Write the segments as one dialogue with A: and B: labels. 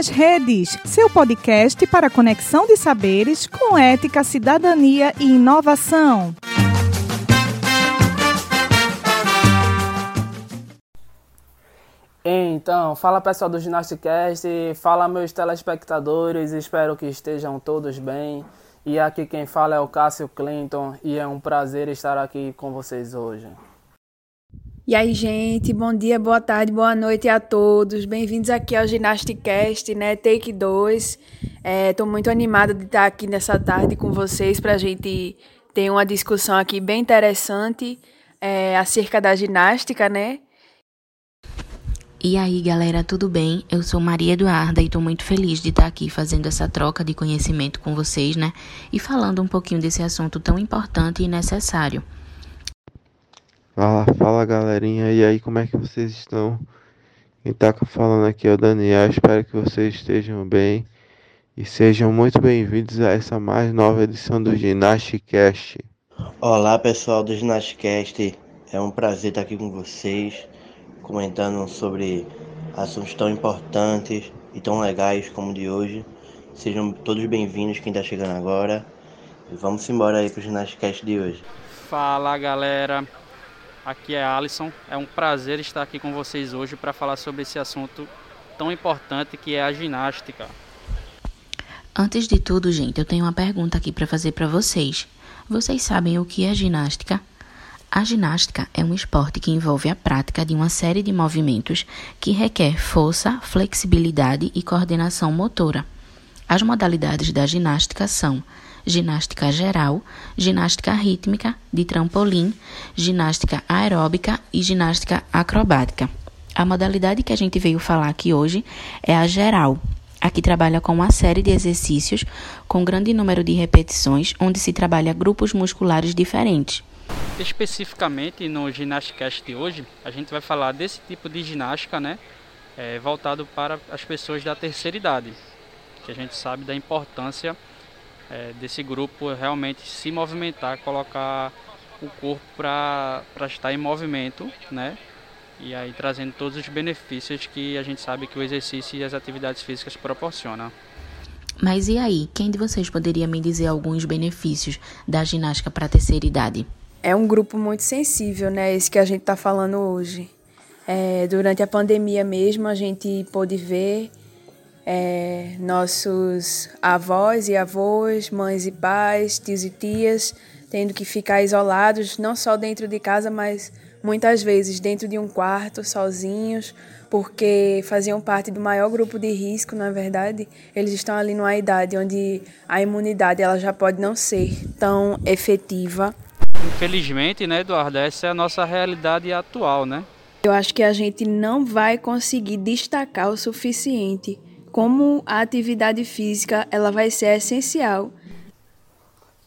A: nas Redes, seu podcast para conexão de saberes com ética, cidadania e inovação.
B: Então, fala pessoal do Ginasticast, fala meus telespectadores, espero que estejam todos bem. E aqui quem fala é o Cássio Clinton e é um prazer estar aqui com vocês hoje.
C: E aí, gente, bom dia, boa tarde, boa noite a todos. Bem-vindos aqui ao Ginasticast, né? Take 2. Estou é, muito animada de estar aqui nessa tarde com vocês para a gente ter uma discussão aqui bem interessante é, acerca da ginástica, né?
D: E aí, galera, tudo bem? Eu sou Maria Eduarda e estou muito feliz de estar aqui fazendo essa troca de conhecimento com vocês, né? E falando um pouquinho desse assunto tão importante e necessário.
E: Fala, fala galerinha, e aí como é que vocês estão? Quem tá falando aqui é o Daniel, espero que vocês estejam bem e sejam muito bem-vindos a essa mais nova edição do Ginasticast.
F: Olá pessoal do Ginasticast, é um prazer estar aqui com vocês, comentando sobre assuntos tão importantes e tão legais como o de hoje. Sejam todos bem-vindos quem está chegando agora e vamos embora aí pro Ginasticast de hoje.
G: Fala galera, Aqui é Alisson. É um prazer estar aqui com vocês hoje para falar sobre esse assunto tão importante que é a ginástica.
D: Antes de tudo, gente, eu tenho uma pergunta aqui para fazer para vocês. Vocês sabem o que é ginástica? A ginástica é um esporte que envolve a prática de uma série de movimentos que requer força, flexibilidade e coordenação motora. As modalidades da ginástica são ginástica geral, ginástica rítmica, de trampolim, ginástica aeróbica e ginástica acrobática. A modalidade que a gente veio falar aqui hoje é a geral. Aqui trabalha com uma série de exercícios com grande número de repetições, onde se trabalha grupos musculares diferentes.
G: Especificamente no Ginasticast de hoje, a gente vai falar desse tipo de ginástica, né, é, voltado para as pessoas da terceira idade, que a gente sabe da importância é, desse grupo realmente se movimentar, colocar o corpo para estar em movimento, né? E aí trazendo todos os benefícios que a gente sabe que o exercício e as atividades físicas proporcionam.
D: Mas e aí, quem de vocês poderia me dizer alguns benefícios da ginástica para a terceira idade?
C: É um grupo muito sensível, né? Esse que a gente está falando hoje. É, durante a pandemia mesmo, a gente pôde ver é, nossos avós e avós, mães e pais, tios e tias, tendo que ficar isolados, não só dentro de casa, mas muitas vezes dentro de um quarto, sozinhos, porque faziam parte do maior grupo de risco, na verdade. Eles estão ali numa idade onde a imunidade ela já pode não ser tão efetiva.
G: Infelizmente, né, Eduardo, essa é a nossa realidade atual, né?
C: Eu acho que a gente não vai conseguir destacar o suficiente como a atividade física ela vai ser essencial.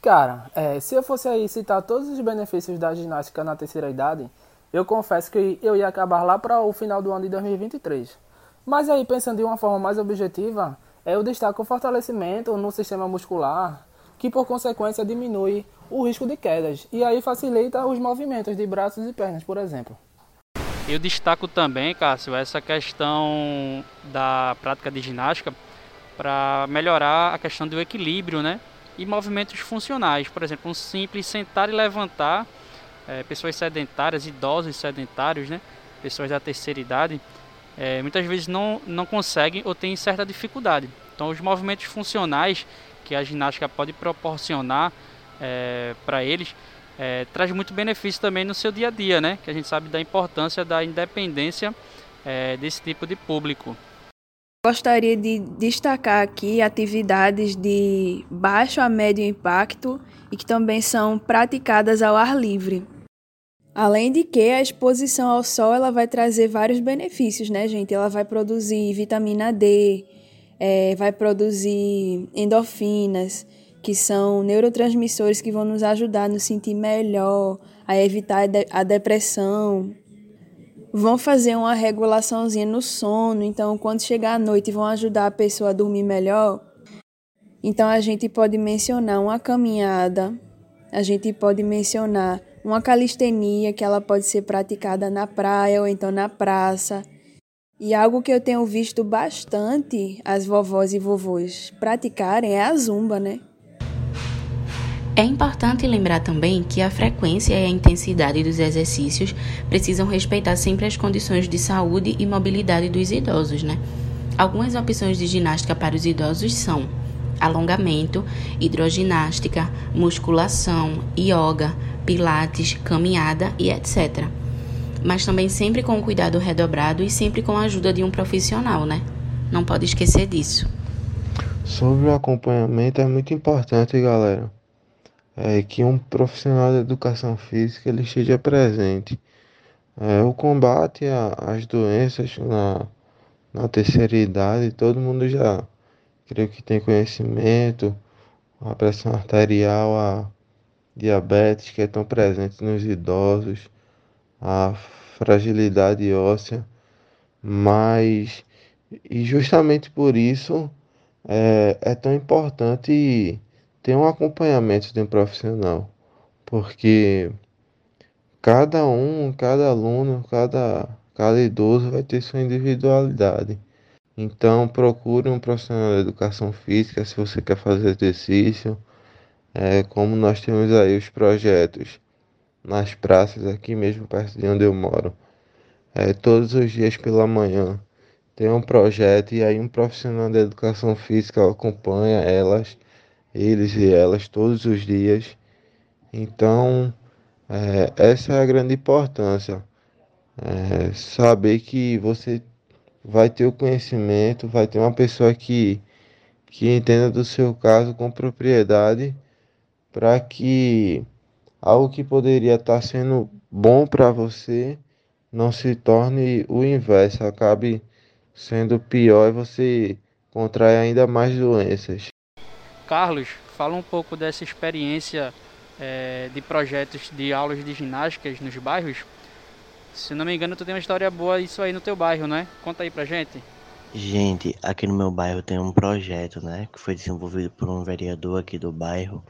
B: Cara, é, se eu fosse aí citar todos os benefícios da ginástica na terceira idade, eu confesso que eu ia acabar lá para o final do ano de 2023. Mas aí, pensando de uma forma mais objetiva, eu destaco o fortalecimento no sistema muscular, que por consequência diminui o risco de quedas e aí facilita os movimentos de braços e pernas, por exemplo.
G: Eu destaco também, Cássio, essa questão da prática de ginástica para melhorar a questão do equilíbrio, né? E movimentos funcionais, por exemplo, um simples sentar e levantar, é, pessoas sedentárias, idosos sedentários, né? Pessoas da terceira idade, é, muitas vezes não, não conseguem ou têm certa dificuldade. Então, os movimentos funcionais que a ginástica pode proporcionar é, para eles é, traz muito benefício também no seu dia a dia, né? Que a gente sabe da importância da independência é, desse tipo de público.
C: Gostaria de destacar aqui atividades de baixo a médio impacto e que também são praticadas ao ar livre. Além de que a exposição ao sol ela vai trazer vários benefícios, né, gente? Ela vai produzir vitamina D, é, vai produzir endorfinas, que são neurotransmissores que vão nos ajudar a nos sentir melhor, a evitar a depressão. Vão fazer uma regulaçãozinha no sono, então quando chegar à noite vão ajudar a pessoa a dormir melhor. Então a gente pode mencionar uma caminhada, a gente pode mencionar uma calistenia que ela pode ser praticada na praia ou então na praça. E algo que eu tenho visto bastante as vovós e vovôs praticarem é a zumba, né?
D: É importante lembrar também que a frequência e a intensidade dos exercícios precisam respeitar sempre as condições de saúde e mobilidade dos idosos, né? Algumas opções de ginástica para os idosos são alongamento, hidroginástica, musculação, yoga, pilates, caminhada e etc. Mas também sempre com cuidado redobrado e sempre com a ajuda de um profissional, né? Não pode esquecer disso.
E: Sobre o acompanhamento é muito importante, galera. É que um profissional de educação física ele esteja presente. É, o combate às doenças na, na terceira idade, todo mundo já creio que tem conhecimento, a pressão arterial, a diabetes que estão presentes nos idosos, a fragilidade óssea, mas e justamente por isso é, é tão importante ter um acompanhamento de um profissional, porque cada um, cada aluno, cada, cada idoso vai ter sua individualidade. Então procure um profissional de educação física se você quer fazer exercício. É, como nós temos aí os projetos nas praças aqui mesmo perto de onde eu moro. É, todos os dias pela manhã tem um projeto e aí um profissional de educação física acompanha elas, eles e elas todos os dias. Então é, essa é a grande importância. É, saber que você vai ter o conhecimento, vai ter uma pessoa que, que entenda do seu caso com propriedade para que algo que poderia estar tá sendo bom para você não se torne o inverso, acabe sendo pior e você contrai ainda mais doenças.
G: Carlos, fala um pouco dessa experiência é, de projetos de aulas de ginásticas nos bairros se não me engano, tu tem uma história boa isso aí no teu bairro, né? Conta aí pra gente.
F: Gente, aqui no meu bairro tem um projeto, né? Que foi desenvolvido por um vereador aqui do bairro.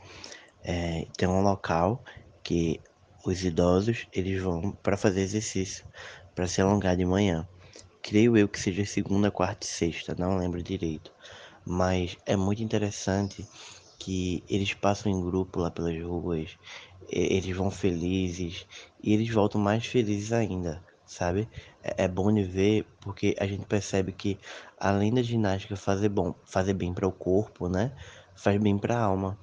F: É, tem um local que os idosos eles vão para fazer exercício, para se alongar de manhã. Creio eu que seja segunda, quarta e sexta, não lembro direito. Mas é muito interessante que eles passam em grupo lá pelas ruas, eles vão felizes e eles voltam mais felizes ainda, sabe? É, é bom de ver porque a gente percebe que além da ginástica fazer bom, fazer bem para o corpo, né? Faz bem para a alma.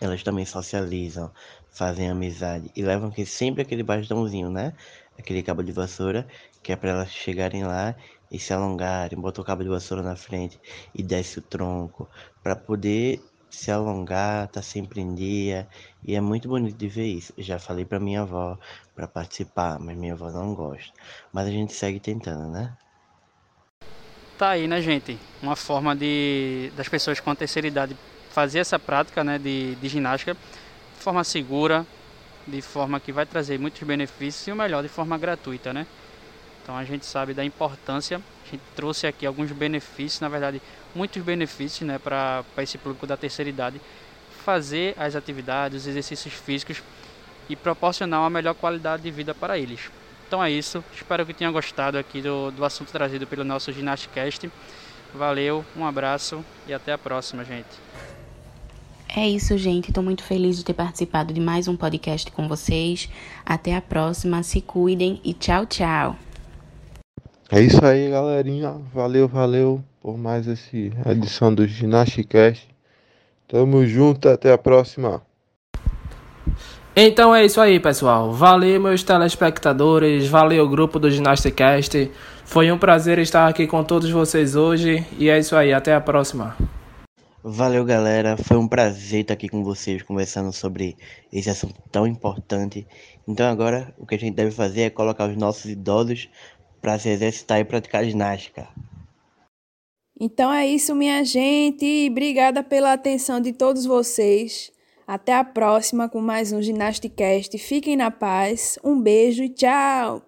F: Elas também socializam, fazem amizade e levam que sempre aquele bastãozinho, né? Aquele cabo de vassoura que é para elas chegarem lá e se alongarem, botar o cabo de vassoura na frente e desce o tronco para poder se alongar, tá sempre em dia, e é muito bonito de ver isso. Já falei para minha avó para participar, mas minha avó não gosta. Mas a gente segue tentando, né?
G: Tá aí, né, gente? Uma forma de das pessoas com a terceira idade fazer essa prática, né, de, de ginástica de forma segura, de forma que vai trazer muitos benefícios e o melhor, de forma gratuita, né? Então a gente sabe da importância, a gente trouxe aqui alguns benefícios, na verdade, muitos benefícios né, para esse público da terceira idade fazer as atividades, os exercícios físicos e proporcionar uma melhor qualidade de vida para eles. Então é isso, espero que tenham gostado aqui do, do assunto trazido pelo nosso Ginasticast. Valeu, um abraço e até a próxima, gente.
D: É isso, gente. Estou muito feliz de ter participado de mais um podcast com vocês. Até a próxima, se cuidem e tchau, tchau.
E: É isso aí, galerinha. Valeu, valeu por mais essa edição do Ginasticast. Tamo junto, até a próxima.
B: Então é isso aí, pessoal. Valeu, meus telespectadores. Valeu, grupo do Ginasticast. Foi um prazer estar aqui com todos vocês hoje. E é isso aí, até a próxima.
F: Valeu, galera. Foi um prazer estar aqui com vocês conversando sobre esse assunto tão importante. Então, agora o que a gente deve fazer é colocar os nossos idosos para se exercitar e praticar ginástica.
C: Então é isso, minha gente. Obrigada pela atenção de todos vocês. Até a próxima com mais um Ginasticast. Fiquem na paz. Um beijo e tchau!